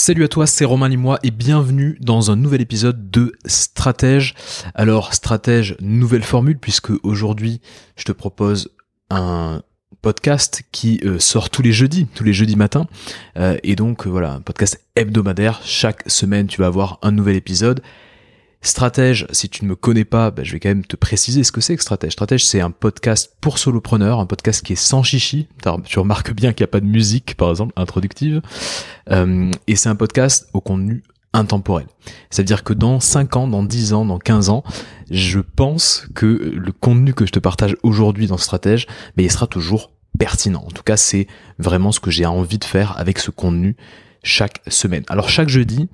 Salut à toi, c'est Romain Limois et bienvenue dans un nouvel épisode de Stratège. Alors, Stratège, nouvelle formule puisque aujourd'hui, je te propose un podcast qui euh, sort tous les jeudis, tous les jeudis matins. Euh, et donc, voilà, un podcast hebdomadaire. Chaque semaine, tu vas avoir un nouvel épisode. Stratège, si tu ne me connais pas, bah, je vais quand même te préciser ce que c'est que Stratège. Stratège, c'est un podcast pour solopreneurs, un podcast qui est sans chichi. Tu remarques bien qu'il n'y a pas de musique, par exemple, introductive. Euh, et c'est un podcast au contenu intemporel. C'est-à-dire que dans 5 ans, dans 10 ans, dans 15 ans, je pense que le contenu que je te partage aujourd'hui dans Stratège, mais il sera toujours pertinent. En tout cas, c'est vraiment ce que j'ai envie de faire avec ce contenu chaque semaine. Alors chaque jeudi,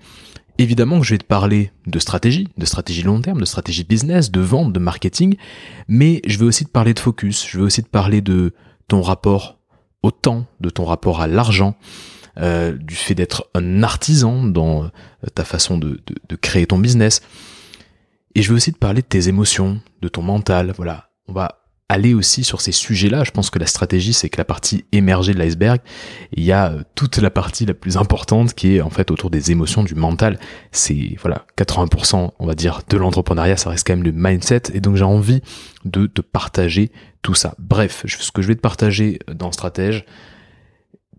Évidemment que je vais te parler de stratégie, de stratégie long terme, de stratégie business, de vente, de marketing, mais je vais aussi te parler de focus, je vais aussi te parler de ton rapport au temps, de ton rapport à l'argent, euh, du fait d'être un artisan dans euh, ta façon de, de, de, créer ton business. Et je vais aussi te parler de tes émotions, de ton mental. Voilà, on va aller aussi sur ces sujets-là. Je pense que la stratégie, c'est que la partie émergée de l'iceberg, il y a euh, toute la partie la plus importante qui est en fait autour des émotions, du mental. C'est voilà 80%, on va dire, de l'entrepreneuriat, ça reste quand même le mindset. Et donc j'ai envie de te partager tout ça. Bref, ce que je vais te partager dans Stratège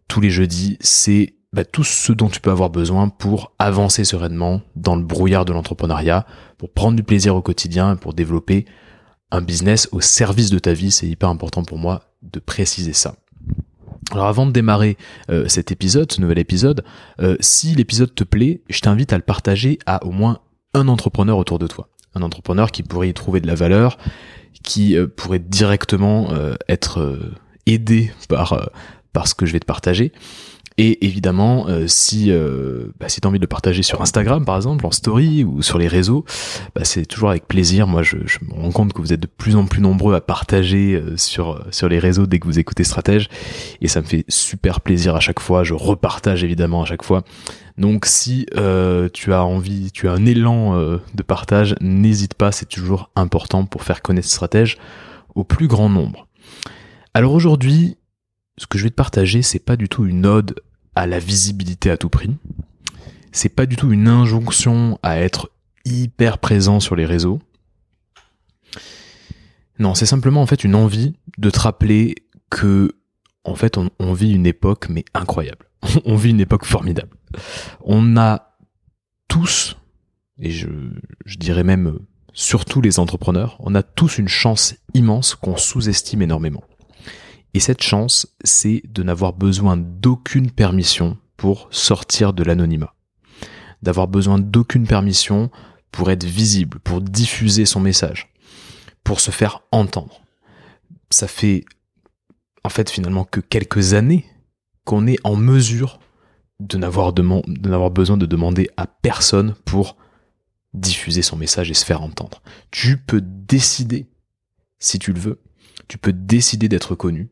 tous les jeudis, c'est bah, tout ce dont tu peux avoir besoin pour avancer sereinement dans le brouillard de l'entrepreneuriat, pour prendre du plaisir au quotidien, pour développer un business au service de ta vie. C'est hyper important pour moi de préciser ça. Alors avant de démarrer euh, cet épisode, ce nouvel épisode, euh, si l'épisode te plaît, je t'invite à le partager à au moins un entrepreneur autour de toi. Un entrepreneur qui pourrait y trouver de la valeur, qui euh, pourrait directement être aidé par, par ce que je vais te partager. Et évidemment, euh, si, euh, bah, si tu as envie de le partager sur Instagram, par exemple, en story ou sur les réseaux, bah, c'est toujours avec plaisir. Moi, je, je, me rends compte que vous êtes de plus en plus nombreux à partager euh, sur, sur les réseaux dès que vous écoutez Stratège. Et ça me fait super plaisir à chaque fois. Je repartage évidemment à chaque fois. Donc si euh, tu as envie, tu as un élan de partage, n'hésite pas, c'est toujours important pour faire connaître Stratège au plus grand nombre. Alors aujourd'hui, ce que je vais te partager, c'est pas du tout une ode à la visibilité à tout prix. C'est pas du tout une injonction à être hyper présent sur les réseaux. Non, c'est simplement en fait une envie de te rappeler que en fait on, vit une époque mais incroyable. on vit une époque formidable. On a tous, et je dirais même surtout les entrepreneurs, on a tous une chance immense qu'on sous-estime énormément. Et cette chance, c'est de n'avoir besoin d'aucune permission pour sortir de l'anonymat. D'avoir besoin d'aucune permission pour être visible, pour diffuser son message, pour se faire entendre. Ça fait en fait finalement que quelques années qu'on est en mesure de n'avoir, besoin de demander à personne pour diffuser son message et se faire entendre. Tu peux décider, si tu le veux, tu peux décider d'être connu,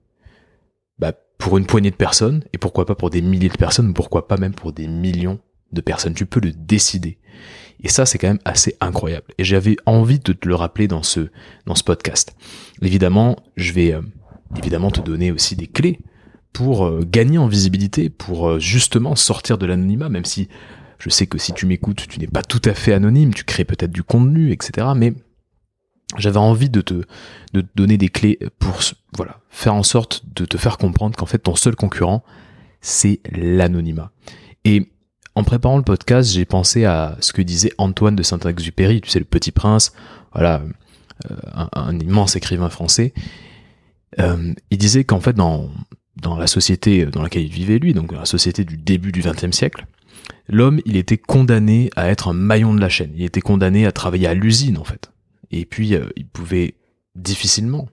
bah, pour une poignée de personnes, et pourquoi pas pour des milliers de personnes, pourquoi pas même pour des millions de personnes. Tu peux le décider. Et ça, c'est quand même assez incroyable. Et j'avais envie de te le rappeler dans ce, dans ce podcast. Évidemment, je vais euh, évidemment te donner aussi des clés pour euh, gagner en visibilité, pour euh, justement sortir de l'anonymat, même si je sais que si tu m'écoutes, tu n'es pas tout à fait anonyme, tu crées peut-être du contenu, etc. Mais j'avais envie de te, de te donner des clés pour voilà, faire en sorte de te faire comprendre qu'en fait ton seul concurrent, c'est l'anonymat. Et en préparant le podcast, j'ai pensé à ce que disait Antoine de Saint-Exupéry, tu sais, le petit prince, voilà, euh, un, immense écrivain français. Euh, il disait qu'en fait, dans, dans la société dans laquelle il vivait lui, donc la société du début du XXe siècle, l'homme, il était condamné à être un maillon de la chaîne. Il était condamné à travailler à l'usine, en fait et puis euh, il pouvait difficilement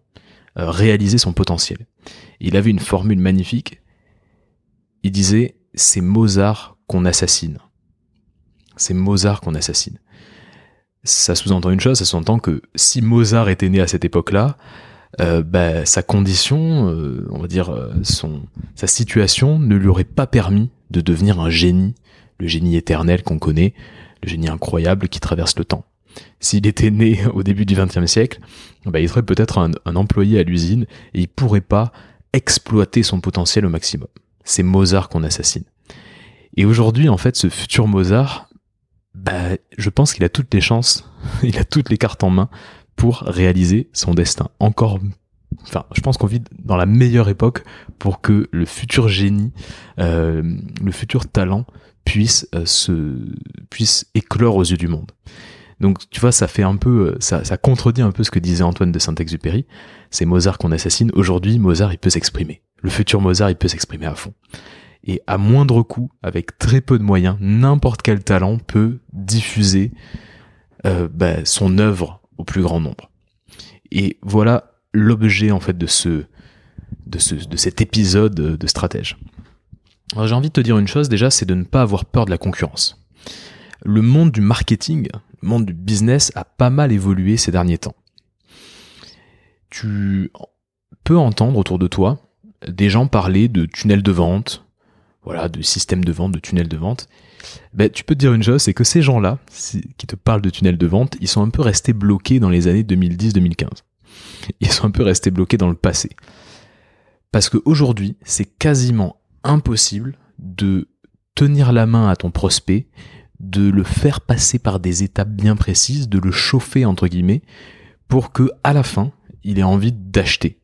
euh, réaliser son potentiel. Il avait une formule magnifique. Il disait c'est Mozart qu'on assassine. C'est Mozart qu'on assassine. Ça sous-entend une chose, ça sous-entend que si Mozart était né à cette époque-là, euh, bah, sa condition, on va dire sa situation ne lui aurait pas permis de devenir un génie, le génie éternel qu'on connaît, le génie incroyable qui traverse le temps. S'il était né au début du XXe siècle, bah, il serait peut-être un, employé à l'usine et il pourrait pas exploiter son potentiel au maximum. C'est Mozart qu'on assassine. Et aujourd'hui, en fait, ce futur Mozart, bah, je pense qu'il a toutes les chances, il a toutes les cartes en main pour réaliser son destin. Encore, enfin, je pense qu'on vit dans la meilleure époque pour que le futur génie, euh, le futur talent puisse euh, se, puisse éclore aux yeux du monde. Donc, tu vois, ça fait un peu, euh, ça, contredit un peu ce que disait Antoine de Saint-Exupéry. C'est Mozart qu'on assassine. Aujourd'hui, Mozart, il peut s'exprimer. Le futur Mozart, il peut s'exprimer à fond et à moindre coût, avec très peu de moyens, n'importe quel talent peut diffuser euh, bah, son œuvre au plus grand nombre. Et voilà l'objet en fait de ce, de ce de cet épisode de stratège. Alors j'ai envie de te dire une chose déjà, c'est de ne pas avoir peur de la concurrence. Le monde du marketing, monde du business a pas mal évolué ces derniers temps. Tu peux entendre autour de toi des gens parler de tunnels de vente, voilà, de système de vente, de tunnel de vente, ben, tu peux te dire une chose, c'est que ces gens-là, qui te parlent de tunnel de vente, ils sont un peu restés bloqués dans les années 2010-2015. Ils sont un peu restés bloqués dans le passé. Parce qu'aujourd'hui, c'est quasiment impossible de tenir la main à ton prospect, de le faire passer par des étapes bien précises, de le chauffer entre guillemets, pour que à la fin, il ait envie d'acheter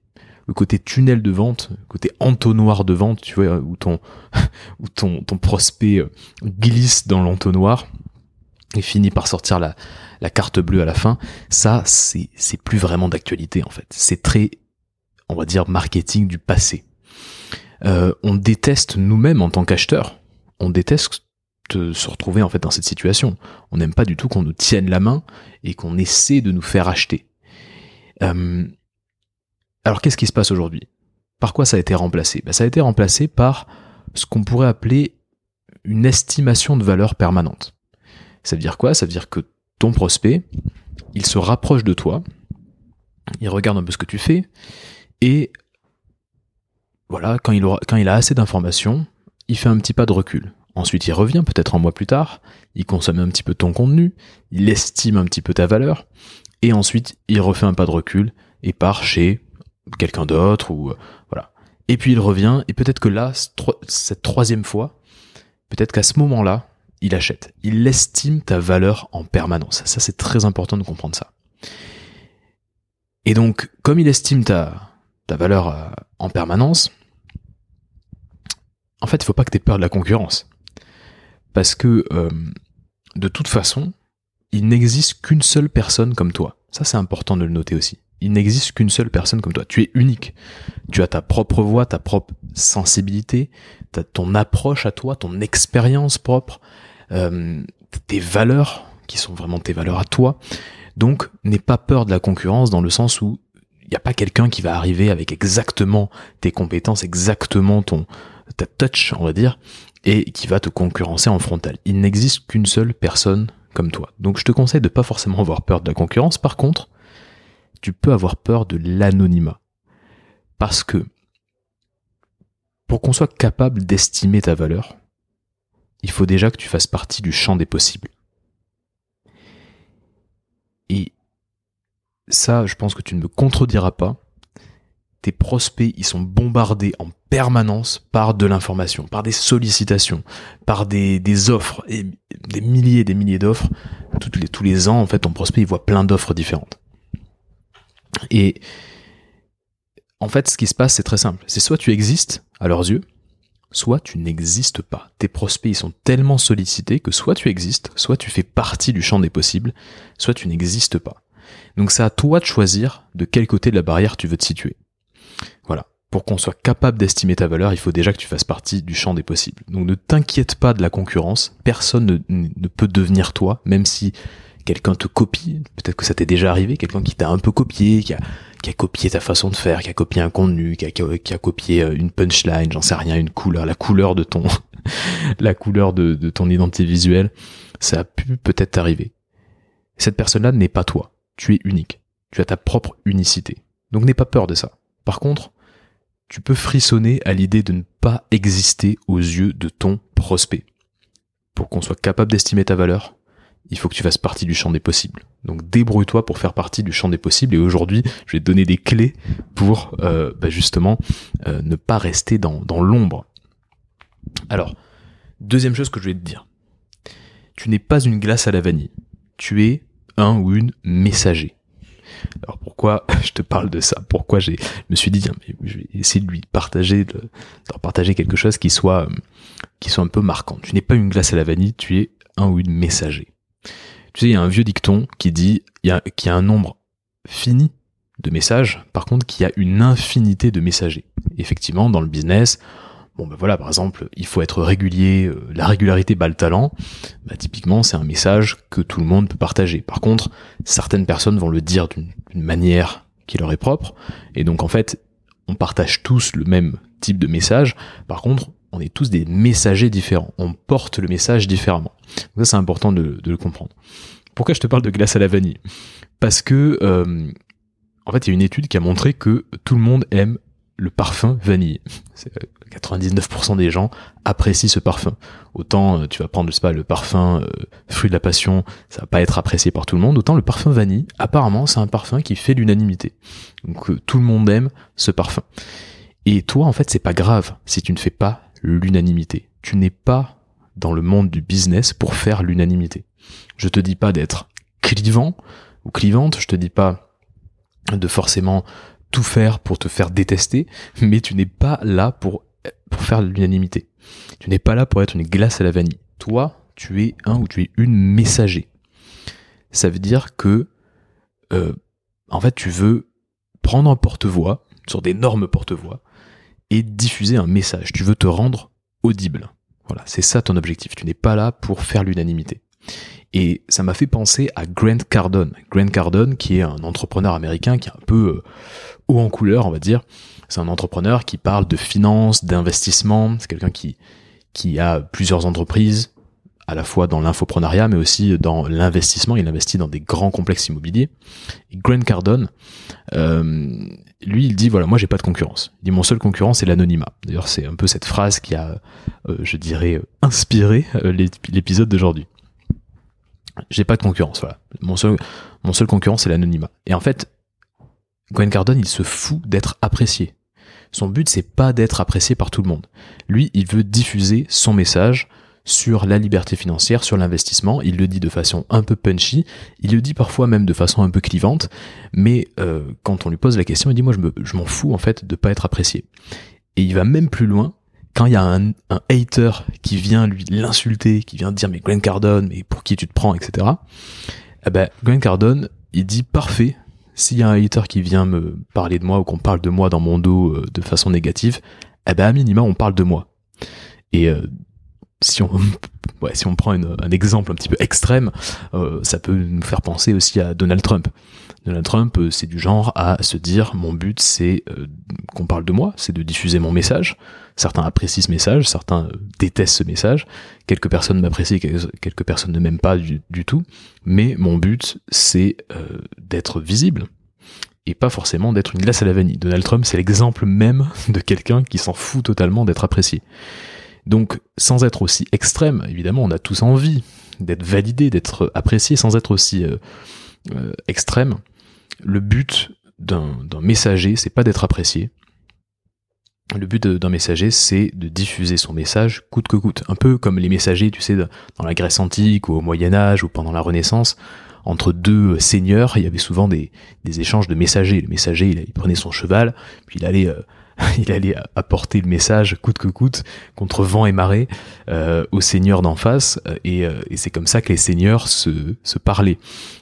le côté tunnel de vente, le côté entonnoir de vente, tu vois, où ton, où ton, ton prospect euh, glisse dans l'entonnoir et finit par sortir la, la carte bleue à la fin, ça, c'est, c'est plus vraiment d'actualité, en fait. C'est très, on va dire, marketing du passé. Euh, on déteste nous-mêmes en tant qu'acheteurs, on déteste se retrouver en fait dans cette situation. On n'aime pas du tout qu'on nous tienne la main et qu'on essaie de nous faire acheter. Euh, alors qu'est-ce qui se passe aujourd'hui? Par quoi ça a été remplacé? Ben, Ça a été remplacé par ce qu'on pourrait appeler une estimation de valeur permanente. Ça veut dire quoi? Ça veut dire que ton prospect, il se rapproche de toi, il regarde un peu ce que tu fais, et voilà, quand il, aura, quand il a assez d'informations, il fait un petit pas de recul. Ensuite, il revient peut-être un mois plus tard, il consomme un petit peu ton contenu, il estime un petit peu ta valeur, et ensuite, il refait un pas de recul et part chez quelqu'un d'autre ou euh, voilà. Et puis il revient et peut-être que là, cette troisième fois, peut-être qu'à ce moment-là, il achète. Il estime ta valeur en permanence. Ça, c'est très important de comprendre ça. Et donc, comme il estime ta, valeur euh, en permanence, en fait, il faut pas que tu aies peur de la concurrence. Parce que, euh, de toute façon, il n'existe qu'une seule personne comme toi. Ça, c'est important de le noter aussi il n'existe qu'une seule personne comme toi. Tu es unique. Tu as ta propre voix, ta propre sensibilité, ton approche à toi, ton expérience propre, euh, tes valeurs qui sont vraiment tes valeurs à toi. Donc, n'aie pas peur de la concurrence dans le sens où il n'y a pas quelqu'un qui va arriver avec exactement tes compétences, exactement ton ta touch, on va dire, et qui va te concurrencer en frontal. Il n'existe qu'une seule personne comme toi. Donc, je te conseille de pas forcément avoir peur de la concurrence. Par contre, tu peux avoir peur de l'anonymat. Parce que pour qu'on soit capable d'estimer ta valeur, il faut déjà que tu fasses partie du champ des possibles. Et ça, je pense que tu ne me contrediras pas. Tes prospects, ils sont bombardés en permanence par de l'information, par des sollicitations, par des, offres, des milliers et des milliers d'offres. Tous les ans, en fait, ton prospect, il voit plein d'offres différentes. Et en fait, ce qui se passe, c'est très simple. C'est soit tu existes à leurs yeux, soit tu n'existes pas. Tes prospects, ils sont tellement sollicités que soit tu existes, soit tu fais partie du champ des possibles, soit tu n'existes pas. Donc c'est à toi de choisir de quel côté de la barrière tu veux te situer. Pour qu'on soit capable d'estimer ta valeur, il faut déjà que tu fasses partie du champ des possibles. Donc ne t'inquiète pas de la concurrence, personne ne, peut devenir toi, même si quelqu'un te copie, peut-être que ça t'est déjà arrivé, quelqu'un qui t'a un peu copié, qui a, copié ta façon de faire, qui a copié un contenu, qui a, copié euh, une punchline, j'en sais rien, une couleur, la couleur de ton, la couleur de, de ton identité visuelle, ça a pu peut-être t'arriver. Cette personne-là n'est pas toi. Tu es unique. Tu as ta propre unicité. Donc n'aie pas peur de ça. Par contre, tu peux frissonner à l'idée de ne pas exister aux yeux de ton prospect. Pour qu'on soit capable d'estimer ta valeur, il faut que tu fasses partie du champ des possibles. Donc débrouille-toi pour faire partie du champ des possibles. Et aujourd'hui, je vais te donner des clés pour euh, bah, justement euh, ne pas rester dans, l'ombre. Alors, Deuxième chose que je vais te dire. Tu n'es pas une glace à la vanille. Tu es un ou une messager. Alors pourquoi je te parle de ça? Pourquoi j'ai, je me suis dit, tiens, je vais essayer de lui partager, de, partager quelque chose qui soit, qui soit un peu marquant. Tu n'es pas une glace à la vanille, tu es un ou une messager. Tu sais, il y a un vieux dicton qui dit qu'il y, a, un nombre fini de messages, par contre, qu'il y a une infinité de messagers. Effectivement, dans le business, bon ben voilà, par exemple, il faut être régulier, euh, la régularité bat le talent. Bah, typiquement, c'est un message que tout le monde peut partager. Par contre, certaines personnes vont le dire d'une manière qui leur est propre, et donc en fait, on partage tous le même type de message. Par contre, on est tous des messagers différents. On porte le message différemment. Ça, c'est important de, le comprendre. Pourquoi je te parle de glace à la vanille? Parce que, euh, en fait, il y a une étude qui a montré que tout le monde aime le parfum vanille. 99% euh, des gens apprécient ce parfum. Autant euh, tu vas prendre, je sais pas, le parfum fruit de la passion, ça va pas être apprécié par tout le monde. Autant le parfum vanille, apparemment, c'est un parfum qui fait l'unanimité. Donc tout le monde aime ce parfum. Et toi, en fait, c'est pas grave si tu ne fais pas l'unanimité. Tu n'es pas dans le monde du business pour faire l'unanimité. Je te dis pas d'être clivant ou clivante, je te dis pas de forcément tout faire pour te faire détester, mais tu n'es pas là pour, pour faire l'unanimité. Tu n'es pas là pour être une glace à la vanille. Toi, tu es un ou tu es une messager. Ça veut dire que, euh, en fait, tu veux prendre un porte-voix sur d'énormes porte-voix et diffuser un message. Tu veux te rendre audible. Voilà, c'est ça ton objectif. Tu n'es pas là pour faire l'unanimité. Et ça m'a fait penser à Grant Cardone. Grant Cardone, qui est un entrepreneur américain qui est un peu euh, haut en couleur, on va dire. C'est un entrepreneur qui parle de finance, d'investissement. C'est quelqu'un qui, qui a plusieurs entreprises, à la fois dans l'infoprenariat, mais aussi dans l'investissement. Il investit dans des grands complexes immobiliers. Et Grant Cardone, euh, lui, il dit voilà, moi j'ai pas de concurrence. Il dit mon seul concurrent c'est l'anonymat. D'ailleurs, c'est un peu cette phrase qui a, euh, je dirais, inspiré euh, l'épisode d'aujourd'hui. J'ai pas de concurrence, voilà. Mon seul, mon seul concurrent c'est l'anonymat. Et en fait, Gwen Cardone, il se fout d'être apprécié. Son but c'est pas d'être apprécié par tout le monde. Lui, il veut diffuser son message sur la liberté financière, sur l'investissement. Il le dit de façon un peu punchy, il le dit parfois même de façon un peu clivante, mais euh, quand on lui pose la question, il dit moi je, m'en fous en fait de pas être apprécié. Et il va même plus loin. Quand il y a un, hater qui vient lui l'insulter, qui vient dire mais Glenn Cardone, mais pour qui tu te prends, etc. Eh ben Glenn Cardone, il dit parfait. S'il y a un hater qui vient me parler de moi ou qu'on parle de moi dans mon dos euh, de façon négative, eh ben à minima on parle de moi. Et euh, si on, prend un exemple un petit peu extrême, euh, ça peut nous faire penser aussi à Donald Trump. Donald Trump, euh, c'est du genre à se dire mon but c'est euh, qu'on parle de moi, c'est de diffuser mon message. Certains apprécient ce message, certains détestent ce message. Quelques personnes m'apprécient, quelques personnes ne m'aiment pas du, tout. Mais mon but c'est d'être visible et pas forcément d'être une glace à la vanille. Donald Trump, c'est l'exemple même de quelqu'un qui s'en fout totalement d'être apprécié. Donc, sans être aussi extrême, évidemment, on a tous envie d'être validé, d'être apprécié, sans être aussi euh, euh, extrême. Le but d'un messager, c'est pas d'être apprécié. Le but d'un messager, c'est de diffuser son message coûte que coûte. Un peu comme les messagers, tu sais, dans la Grèce antique ou au Moyen Âge ou pendant la Renaissance, entre deux seigneurs, il y avait souvent des, échanges de messagers. Le messager, il, prenait son cheval, puis il allait euh, il allait apporter le message coûte que coûte contre vent et marée euh, aux seigneurs d'en face euh, euh, et, c'est comme ça que les seigneurs se, se parlaient.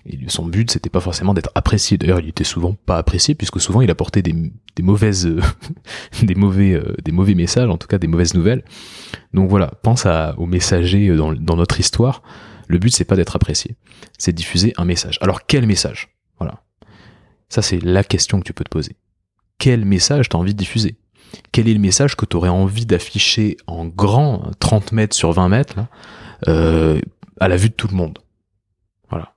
Et son but c'était pas forcément d'être apprécié. D'ailleurs il était souvent pas apprécié puisque souvent il apportait des, mauvaises des mauvais des mauvais messages en tout cas des mauvaises nouvelles. Donc voilà pense aux messagers dans, dans notre histoire. Le but c'est pas d'être apprécié c'est diffuser un message. Alors quel message? Voilà. Ça c'est la question que tu peux te poser quel message tu envie de diffuser? Quel est le message que tu envie d'afficher en grand, 30 mètres sur 20 mètres, euh, à la vue de tout le monde? Voilà.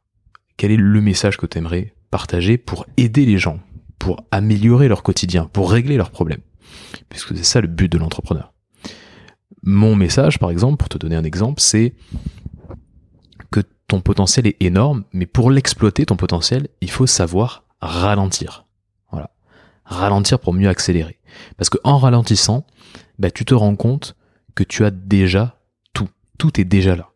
Quel est le message que tu aimerais partager pour aider les gens, pour améliorer leur quotidien, pour régler leurs problèmes? Puisque c'est ça le but de l'entrepreneur. Mon message, par exemple, pour te donner un exemple, c'est que ton potentiel est énorme, mais pour l'exploiter, ton potentiel, il faut savoir ralentir ralentir pour mieux accélérer. Parce que en ralentissant, bah, tu te rends compte que tu as déjà tout. tout est déjà là.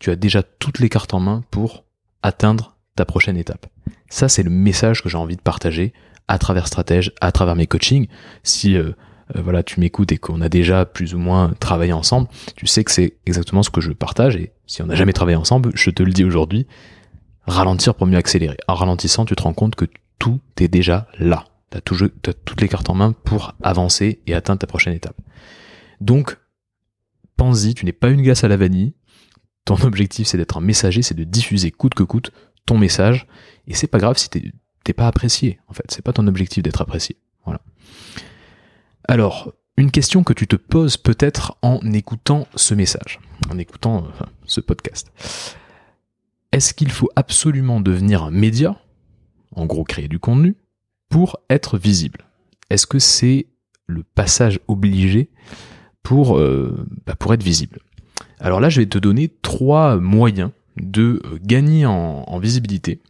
Tu as déjà toutes les cartes en main pour atteindre ta prochaine étape. Ça, c'est le message que j'ai envie de partager à travers Stratège, à travers mes coachings. Si euh, euh, voilà, tu m'écoutes et qu'on a déjà plus ou moins travaillé ensemble, tu sais que c'est exactement ce que je partage. Et si on n'a jamais travaillé ensemble, je te le dis aujourd'hui, ralentir pour mieux accélérer. En ralentissant, tu te rends compte que tout est déjà là. Tu as, toutes les cartes en main pour avancer et atteindre ta prochaine étape. Donc, pense-y, tu n'es pas une glace à la vanille. Ton objectif, c'est d'être un messager, c'est de diffuser coûte que coûte ton message. Et c'est pas grave si t'es pas apprécié, en fait. C'est pas ton objectif d'être apprécié. Voilà. Alors, une question que tu te poses peut-être en écoutant ce message, en écoutant ce podcast. Est-ce qu'il faut absolument devenir un média, en gros créer du contenu, pour être visible Est-ce que c'est le passage obligé pour, euh, bah, pour être visible? Alors là, je vais te donner trois moyens de euh, gagner en, visibilité.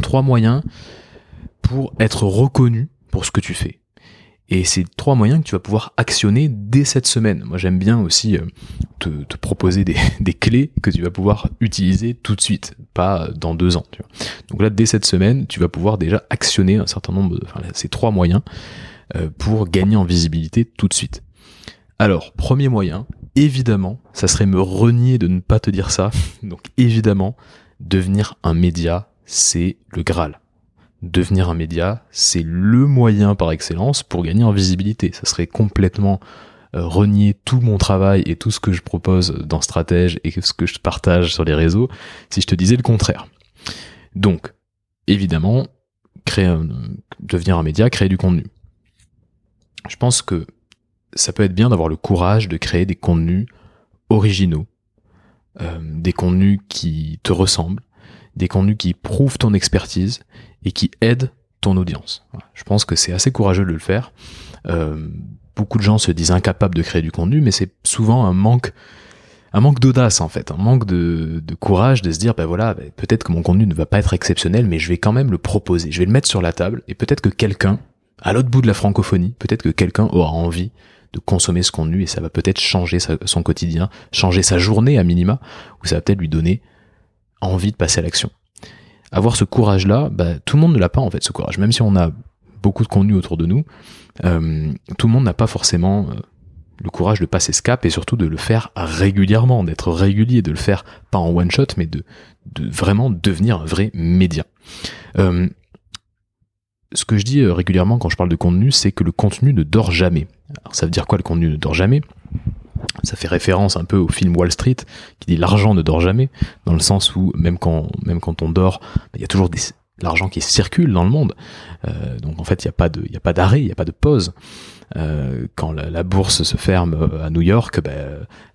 Trois moyens pour être reconnu pour ce que tu fais. Et c'est trois moyens que tu vas pouvoir actionner dès cette semaine. Moi j'aime bien aussi euh, te, proposer des, clés que tu vas pouvoir utiliser tout de suite, pas dans deux ans. Donc là, dès cette semaine, tu vas pouvoir déjà actionner un certain nombre de... Enfin, ces trois moyens euh, pour gagner en visibilité tout de suite. Alors, premier moyen, évidemment, ça serait me renier de ne pas te dire ça. Donc évidemment, devenir un média, c'est le Graal. Devenir un média, c'est le moyen par excellence pour gagner en visibilité. Ça serait complètement euh, renier tout mon travail et tout ce que je propose dans Stratège et ce que je partage sur les réseaux si je te disais le contraire. Donc, évidemment, créer devenir un média, créer du contenu. Je pense que ça peut être bien d'avoir le courage de créer des contenus originaux, euh, des contenus qui te ressemblent, des contenus qui prouvent ton expertise et qui aident ton audience. Je pense que c'est assez courageux de le faire. Euh, beaucoup de gens se disent incapables de créer du contenu, mais c'est souvent un manque un manque d'audace en fait, un manque de, courage de se dire ben voilà, ben peut-être que mon contenu ne va pas être exceptionnel, mais je vais quand même le proposer, je vais le mettre sur la table et peut-être que quelqu'un à l'autre bout de la francophonie, peut-être que quelqu'un aura envie de consommer ce contenu et ça va peut-être changer son quotidien, changer sa journée à minima, ou ça va peut-être lui donner envie de passer à l'action. Avoir ce courage-là, bah, tout le monde ne l'a pas en fait ce courage. Même si on a beaucoup de contenu autour de nous, euh, tout le monde n'a pas forcément euh, le courage de passer ce cap et surtout de le faire régulièrement, d'être régulier, de le faire pas en one shot, mais de, vraiment devenir un vrai média. Euh, ce que je dis régulièrement quand je parle de contenu, c'est que le contenu ne dort jamais. Alors ça veut dire quoi le contenu ne dort jamais? Ça fait référence un peu au film Wall Street qui dit l'argent ne dort jamais, dans le sens où même quand, même quand on dort, il y a toujours des, l'argent qui circule dans le monde. Euh, donc en fait, il n'y a pas de, il a pas d'arrêt, il n'y a pas de pause. Euh, quand la, bourse se ferme à New York, bah,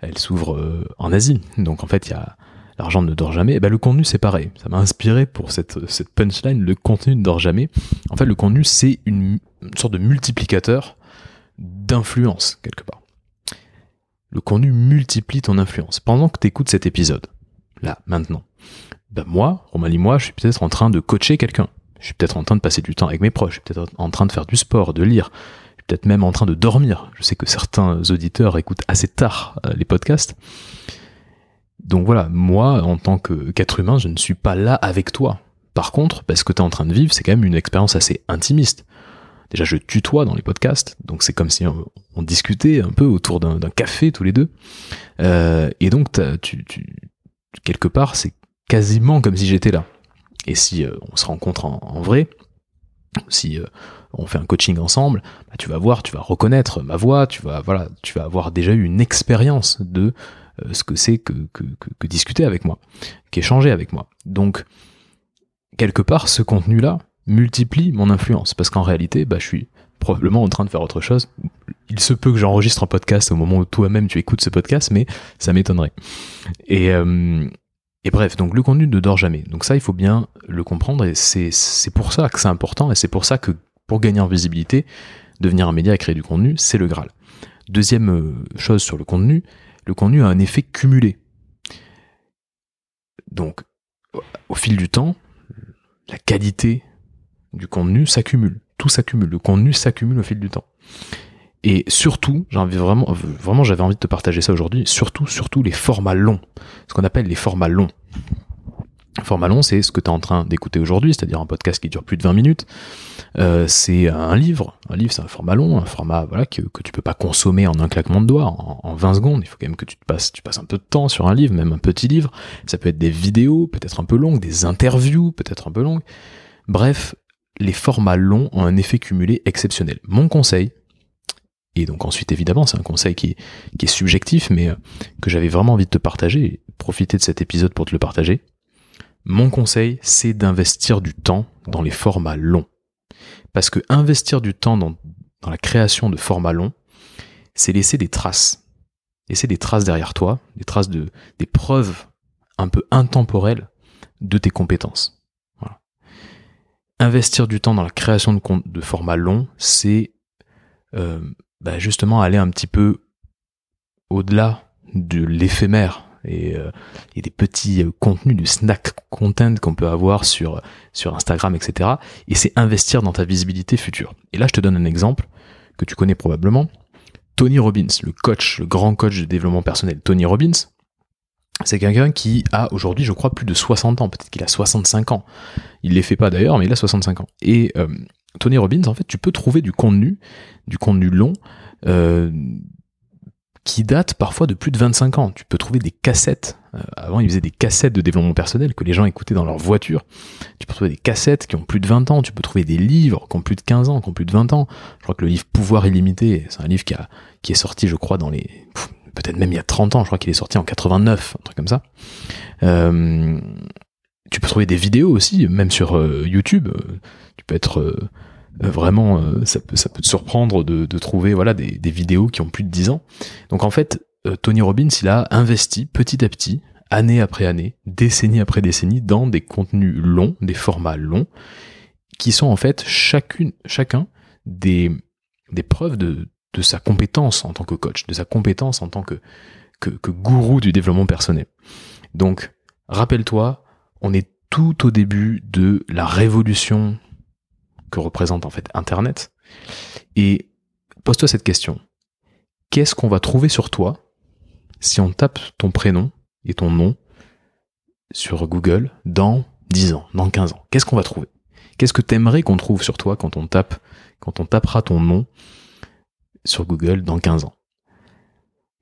elle s'ouvre en Asie. Donc en fait, y a l'argent ne dort jamais, et ben le contenu c'est pareil. Ça m'a inspiré pour cette, cette punchline, le contenu ne dort jamais. En fait, le contenu c'est une, sorte de multiplicateur d'influence, quelque part. Le contenu multiplie ton influence. Pendant que tu écoutes cet épisode, là, maintenant, ben moi, Romalie, moi, je suis peut-être en train de coacher quelqu'un. Je suis peut-être en train de passer du temps avec mes proches. Je suis peut-être en train de faire du sport, de lire. Je suis peut-être même en train de dormir. Je sais que certains auditeurs écoutent assez tard euh, les podcasts. Donc voilà, moi, en tant qu'être humain, je ne suis pas là avec toi. Par contre, parce que tu es en train de vivre, c'est quand même une expérience assez intimiste. Déjà, je tutoie dans les podcasts, donc c'est comme si on, discutait un peu autour d'un café tous les deux. Euh, et donc, tu, quelque part, c'est quasiment comme si j'étais là. Et si euh, on se rencontre en, vrai, si euh, on fait un coaching ensemble, bah, tu vas voir, tu vas reconnaître ma voix, tu vas voilà, tu vas avoir déjà eu une expérience de euh, ce que c'est que, que, que, discuter avec moi, qu'échanger avec moi. Donc, quelque part, ce contenu-là multiplie mon influence, parce qu'en réalité, bah, je suis probablement en train de faire autre chose. Il se peut que j'enregistre un podcast au moment où toi-même tu écoutes ce podcast, mais ça m'étonnerait. Et, euh, et bref, donc le contenu ne dort jamais. Donc ça, il faut bien le comprendre, et c'est pour ça que c'est important, et c'est pour ça que pour gagner en visibilité, devenir un média et créer du contenu, c'est le Graal. Deuxième euh, chose sur le contenu, le contenu a un effet cumulé. Donc, au fil du temps, la qualité du contenu s'accumule. Tout s'accumule. Le contenu s'accumule au fil du temps. Et surtout, envie vraiment, vraiment, j'avais envie de te partager ça aujourd'hui. Surtout, surtout les formats longs, ce qu'on appelle les formats longs. Format long, c'est ce que tu es en train d'écouter aujourd'hui, c'est-à-dire un podcast qui dure plus de 20 minutes. Euh, c'est un livre. Un livre, c'est un format long, un format voilà que, que tu peux pas consommer en un claquement de doigts, en, en, 20 secondes. Il faut quand même que tu te passes, tu passes un peu de temps sur un livre, même un petit livre. Ça peut être des vidéos, peut-être un peu longues, des interviews, peut-être un peu longues. Bref, les formats longs ont un effet cumulé exceptionnel. Mon conseil, et donc ensuite évidemment c'est un conseil qui est, subjectif, mais euh, que j'avais vraiment envie de te partager, profiter de cet épisode pour te le partager. Mon conseil, c'est d'investir du temps dans les formats longs. Parce que investir du temps dans, dans la création de formats longs, c'est laisser des traces. Laisser des traces derrière toi, des traces de, des preuves un peu intemporelles de tes compétences investir du temps dans la création de, de formats longs, c'est euh, bah justement aller un petit peu au-delà de l'éphémère et, euh, des petits euh, contenus, du snack content qu'on peut avoir sur, sur Instagram, etc. Et c'est investir dans ta visibilité future. Et là, je te donne un exemple que tu connais probablement. Tony Robbins, le coach, le grand coach de développement personnel, Tony Robbins, c'est quelqu'un qui a aujourd'hui, je crois, plus de 60 ans. Peut-être qu'il a 65 ans. Il les fait pas d'ailleurs, mais il a 65 ans. Et euh, Tony Robbins, en fait, tu peux trouver du contenu, du contenu long, euh, qui date parfois de plus de 25 ans. Tu peux trouver des cassettes. Euh, avant, il faisait des cassettes de développement personnel que les gens écoutaient dans leur voiture. Tu peux trouver des cassettes qui ont plus de 20 ans. Tu peux trouver des livres qui ont plus de 15 ans, qui ont plus de 20 ans. Je crois que le livre Pouvoir illimité, c'est un livre qui est sorti, je crois, dans les peut-être même il y a 30 ans, je crois qu'il est sorti en 89, un truc comme ça. Euh, tu peux trouver des vidéos aussi, même sur euh, YouTube. Tu peux être euh, vraiment, ça peut, ça peut te surprendre de, trouver voilà des, vidéos qui ont plus de 10 ans. Donc en fait, Tony Robbins, il a investi petit à petit, année après année, décennie après décennie, dans des contenus longs, des formats longs, qui sont en fait chacune, chacun des, des preuves de, de sa compétence en tant que coach, de sa compétence en tant que, que, gourou du développement personnel. Donc, rappelle-toi, on est tout au début de la révolution que représente en fait Internet. Et pose-toi cette question. Qu'est-ce qu'on va trouver sur toi si on tape ton prénom et ton nom sur Google dans 10 ans, dans 15 ans? Qu'est-ce qu'on va trouver? Qu'est-ce que t'aimerais qu'on trouve sur toi quand on tape, quand on tapera ton nom sur Google dans 15 ans.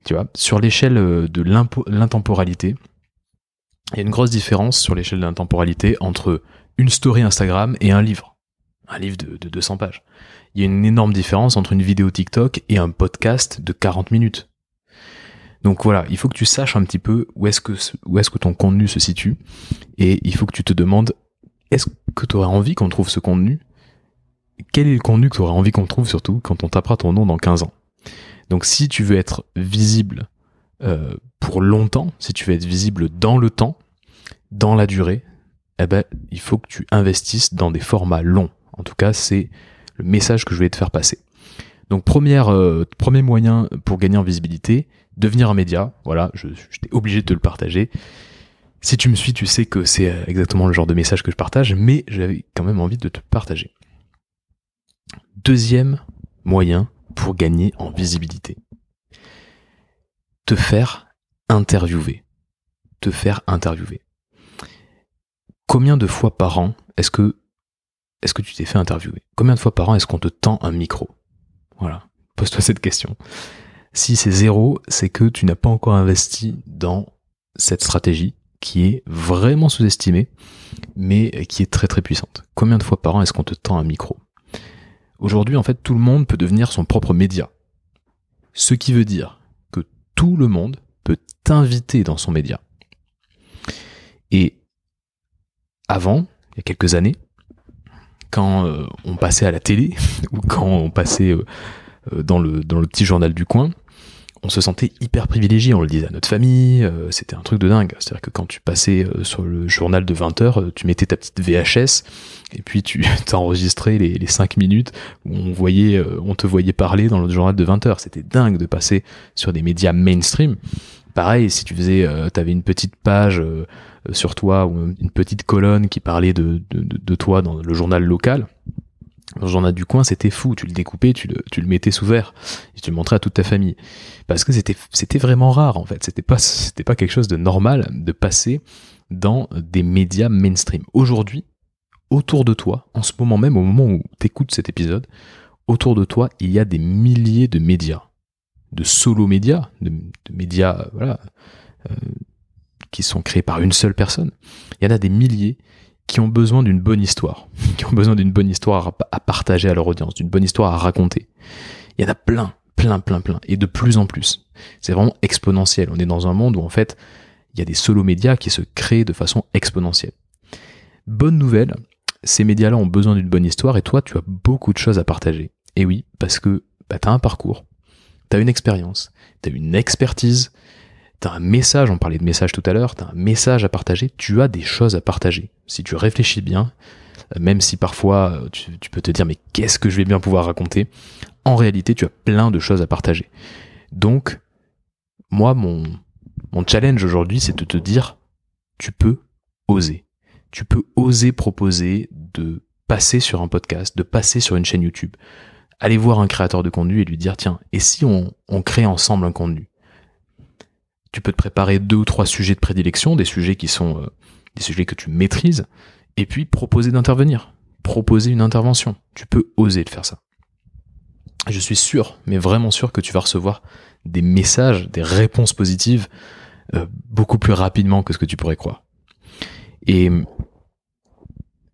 Tu vois, sur l'échelle euh, de l'intemporalité, il y a une grosse différence sur l'échelle de l'intemporalité entre une story Instagram et un livre. Un livre de, 200 pages. Il y a une énorme différence entre une vidéo TikTok et un podcast de 40 minutes. Donc voilà, il faut que tu saches un petit peu où est-ce que, où est-ce que ton contenu se situe et il faut que tu te demandes est-ce que tu aurais envie qu'on trouve ce contenu quel est le contenu que tu auras envie qu'on trouve surtout quand on tapera ton nom dans 15 ans? Donc si tu veux être visible euh, pour longtemps, si tu veux être visible dans le temps, dans la durée, eh ben, il faut que tu investisses dans des formats longs. En tout cas, c'est le message que je voulais te faire passer. Donc première, euh, premier moyen pour gagner en visibilité, devenir un média. Voilà, je, j'étais obligé de te le partager. Si tu me suis, tu sais que c'est exactement le genre de message que je partage, mais j'avais quand même envie de te partager. Deuxième moyen pour gagner en visibilité. Te faire interviewer. Te faire interviewer. Combien de fois par an est-ce que est-ce que tu t'es fait interviewer? Combien de fois par an est-ce qu'on te tend un micro? Voilà. Pose-toi cette question. Si c'est zéro, c'est que tu n'as pas encore investi dans cette stratégie qui est vraiment sous-estimée, mais qui est très très puissante. Combien de fois par an est-ce qu'on te tend un micro? Aujourd'hui, en fait, tout le monde peut devenir son propre média. Ce qui veut dire que tout le monde peut t'inviter dans son média. Et avant, il y a quelques années, quand euh, on passait à la télé ou quand on passait euh, euh, dans, le, dans le petit journal du coin, on se sentait hyper privilégié, on le disait à notre famille, euh, c'était un truc de dingue. C'est-à-dire que quand tu passais euh, sur le journal de 20 heures, euh, tu mettais ta petite VHS et puis tu t'enregistrais les, les 5 minutes où on voyait, on te voyait parler dans le journal de 20 heures. C'était dingue de passer sur des médias mainstream. Pareil, si tu faisais, t'avais une petite page sur toi ou une petite colonne qui parlait de, de, de toi dans le journal local, Dans le journal du coin, c'était fou. Tu le découpais, tu le, tu le mettais sous verre et tu le montrais à toute ta famille. Parce que c'était, c'était vraiment rare, en fait. C'était pas, c'était pas quelque chose de normal de passer dans des médias mainstream. Aujourd'hui, autour de toi, en ce moment même, au moment où tu écoutes cet épisode, autour de toi, il y a des milliers de médias, de solo médias, de, médias, euh, voilà, euh, qui sont créés par une seule personne. Il y en a des milliers qui ont besoin d'une bonne histoire, qui ont besoin d'une bonne histoire à, partager à leur audience, d'une bonne histoire à raconter. Il y en a plein, plein, plein, plein, et de plus en plus. C'est vraiment exponentiel. On est dans un monde où en fait, il y a des solo médias qui se créent de façon exponentielle. Bonne nouvelle, ces médias-là ont besoin d'une bonne histoire et toi, tu as beaucoup de choses à partager. Et oui, parce que bah, tu un parcours, tu as une expérience, tu as une expertise, tu as un message, on parlait de message tout à l'heure, tu as un message à partager, tu as des choses à partager. Si tu réfléchis bien, euh, même si parfois euh, tu, peux te dire mais qu'est-ce que je vais bien pouvoir raconter, en réalité tu as plein de choses à partager. Donc, moi, mon, mon challenge aujourd'hui, c'est de te dire, tu peux oser tu peux oser proposer de passer sur un podcast, de passer sur une chaîne YouTube. Aller voir un créateur de contenu et lui dire, tiens, et si on, crée ensemble un contenu? Tu peux te préparer deux ou trois sujets de prédilection, des sujets qui sont euh, des sujets que tu maîtrises, et puis proposer d'intervenir, proposer une intervention. Tu peux oser de faire ça. Je suis sûr, mais vraiment sûr que tu vas recevoir des messages, des réponses positives euh, beaucoup plus rapidement que ce que tu pourrais croire. Et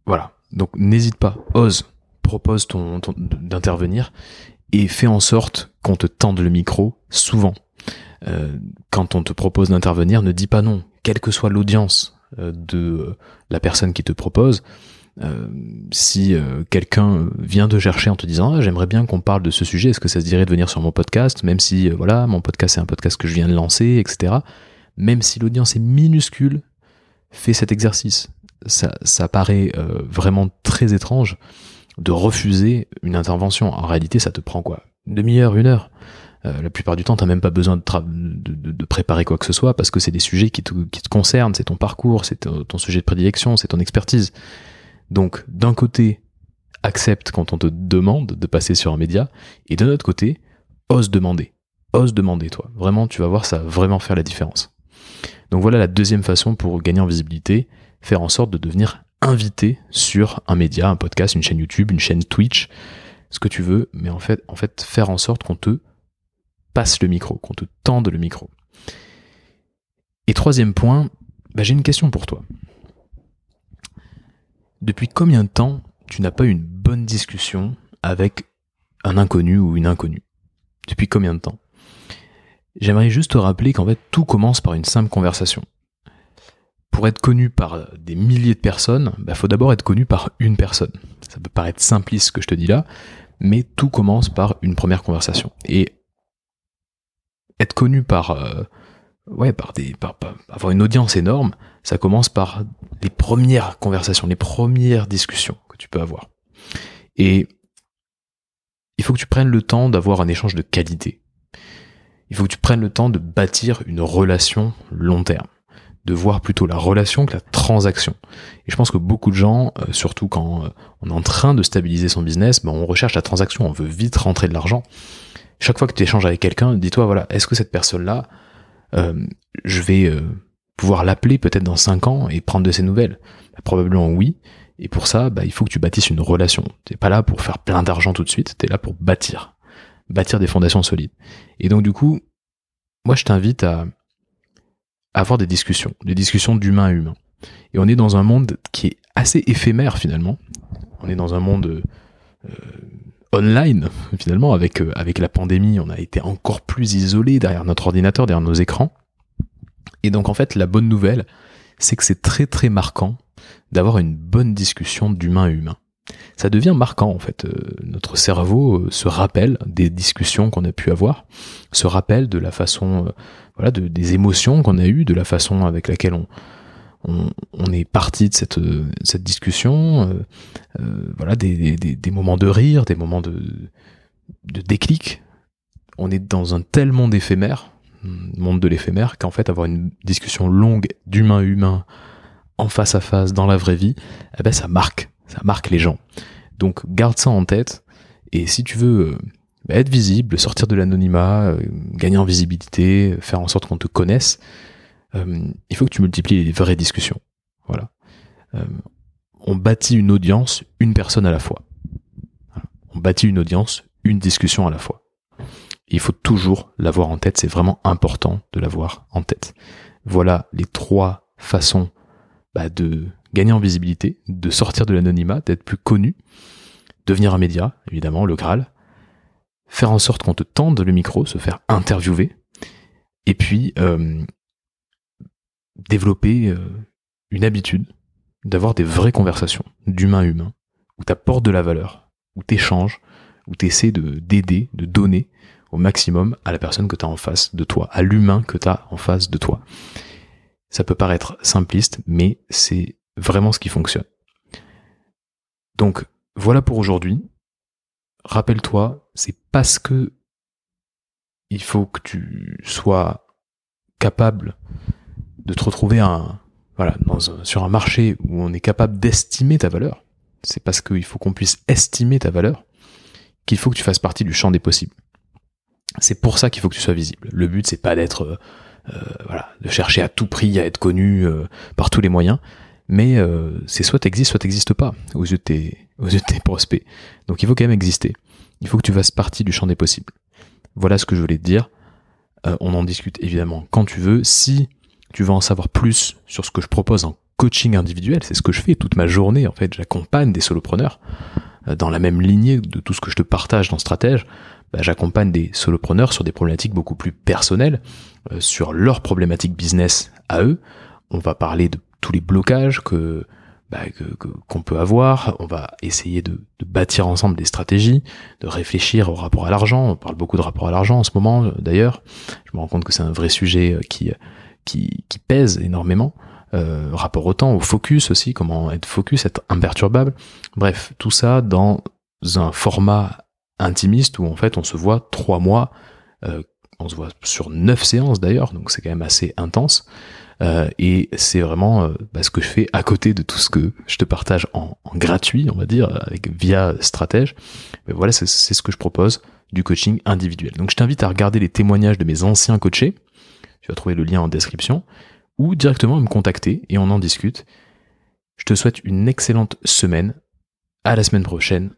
voilà. Donc n'hésite pas, ose, propose ton, d'intervenir et fais en sorte qu'on te tende le micro souvent. Euh, quand on te propose d'intervenir, ne dis pas non, quelle que soit l'audience euh, de la personne qui te propose. Euh, si quelqu'un vient de chercher en te disant ah, j'aimerais bien qu'on parle de ce sujet, est-ce que ça se dirait de venir sur mon podcast, même si voilà mon podcast c'est un podcast que je viens de lancer, etc. Même si l'audience est minuscule, fais cet exercice. Ça, ça paraît euh, vraiment très étrange de refuser une intervention. En réalité, ça te prend quoi Une demi-heure, une heure euh, la plupart du temps, t'as même pas besoin de, préparer quoi que ce soit parce que c'est des sujets qui te, concernent, c'est ton parcours, c'est ton, sujet de prédilection, c'est ton expertise. Donc, d'un côté, accepte quand on te demande de passer sur un média, et de l'autre côté, ose demander. Ose demander, toi. Vraiment, tu vas voir, ça va vraiment faire la différence. Donc voilà la deuxième façon pour gagner en visibilité, faire en sorte de devenir invité sur un média, un podcast, une chaîne YouTube, une chaîne Twitch, ce que tu veux, mais en fait, en fait faire en sorte qu'on te passe le micro, qu'on te tende le micro. Et troisième point, bah, j'ai une question pour toi. Depuis combien de temps tu n'as pas eu une bonne discussion avec un inconnu ou une inconnue? Depuis combien de temps? J'aimerais juste te rappeler qu'en fait tout commence par une simple conversation. Pour être connu par des milliers de personnes, il bah, faut d'abord être connu par une personne. Ça peut paraître simpliste ce que je te dis là, mais tout commence par une première conversation. Et être connu par, euh, ouais, par des, avoir une audience énorme, ça commence par les premières conversations, les premières discussions que tu peux avoir. Et il faut que tu prennes le temps d'avoir un échange de qualité il faut que tu prennes le temps de bâtir une relation long terme de voir plutôt la relation que la transaction. Et je pense que beaucoup de gens, euh, surtout quand euh, on est en train de stabiliser son business, ben on recherche la transaction, on veut vite rentrer de l'argent. Chaque fois que tu échanges avec quelqu'un, dis-toi, voilà, est-ce que cette personne-là, euh, je vais pouvoir l'appeler peut-être dans 5 ans et prendre de ses nouvelles? Ben, Probablement oui. Et pour ça, bah, il faut que tu bâtisses une relation. T'es pas là pour faire plein d'argent tout de suite, tu es là pour bâtir bâtir des fondations solides. Et donc du coup, moi je t'invite à, avoir des discussions, des discussions d'humain à humain. Et on est dans un monde qui est assez éphémère finalement. On est dans un monde euh, online finalement avec euh, avec la pandémie, on a été encore plus isolé derrière notre ordinateur, derrière nos écrans. Et donc en fait, la bonne nouvelle, c'est que c'est très très marquant d'avoir une bonne discussion d'humain à humain ça devient marquant en fait. Euh, notre cerveau euh, se rappelle des discussions qu'on a pu avoir, se rappelle de la façon, euh, voilà, de, des émotions qu'on a eues, de la façon avec laquelle on, on, est parti de cette, cette discussion, voilà, des, des, des, moments de rire, des moments de, de déclic. On est dans un tel monde éphémère, monde de l'éphémère, qu'en fait avoir une discussion longue d'humain à humain en face à face dans la vraie vie, eh ben ça marque ça marque les gens. Donc garde ça en tête. Et si tu veux bah, être visible, sortir de l'anonymat, gagner en visibilité, faire en sorte qu'on te connaisse, il faut que tu multiplies les vraies discussions. Voilà. on bâtit une audience, une personne à la fois. On bâtit une audience, une discussion à la fois. il faut toujours l'avoir en tête, c'est vraiment important de l'avoir en tête. Voilà les trois façons bah, de gagner en visibilité, de sortir de l'anonymat, d'être plus connu, devenir un média, évidemment, le Graal, faire en sorte qu'on te tende le micro, se faire interviewer, et puis euh, développer euh, une habitude d'avoir des vraies conversations d'humain à humain, où tu apportes de la valeur, où tu échanges, où tu essaies de, d'aider, de donner au maximum à la personne que tu as en face de toi, à l'humain que tu as en face de toi. Ça peut paraître simpliste, mais c'est vraiment ce qui fonctionne. Donc voilà pour aujourd'hui. Rappelle-toi, c'est parce que il faut que tu sois capable de te retrouver un, voilà, sur un marché où on est capable d'estimer ta valeur. C'est parce qu'il faut qu'on puisse estimer ta valeur qu'il faut que tu fasses partie du champ des possibles. C'est pour ça qu'il faut que tu sois visible. Le but, c'est pas d'être, euh, euh, voilà, de chercher à tout prix à être connu euh, par tous les moyens, mais c'est soit t'existes, soit t'existes pas aux yeux de tes, aux yeux de tes prospects. Donc il faut quand même exister. Il faut que tu fasses partie du champ des possibles. Voilà ce que je voulais te dire. on en discute évidemment quand tu veux. Si tu veux en savoir plus sur ce que je propose en coaching individuel, c'est ce que je fais toute ma journée. En fait, j'accompagne des solopreneurs. Euh, dans la même lignée de tout ce que je te partage dans Stratège, bah, j'accompagne des solopreneurs sur des problématiques beaucoup plus personnelles, euh, sur leurs problématiques business à eux. On va parler de tous les blocages que bah, qu'on peut avoir. On va essayer de, de, bâtir ensemble des stratégies, de réfléchir au rapport à l'argent. On parle beaucoup de rapport à l'argent en ce moment, d'ailleurs. Je me rends compte que c'est un vrai sujet qui, qui, qui pèse énormément. Euh, rapport au temps, au focus aussi, comment être focus, être imperturbable. Bref, tout ça dans un format intimiste où en fait on se voit trois mois, euh, on se voit sur neuf séances d'ailleurs, donc c'est quand même assez intense. Euh, et c'est vraiment bah, ce que je fais à côté de tout ce que je te partage en, gratuit, on va dire, avec via Stratège. Mais voilà, c'est ce que je propose du coaching individuel. Donc je t'invite à regarder les témoignages de mes anciens coachés. Tu vas trouver le lien en description ou directement me contacter et on en discute. Je te souhaite une excellente semaine. À la semaine prochaine.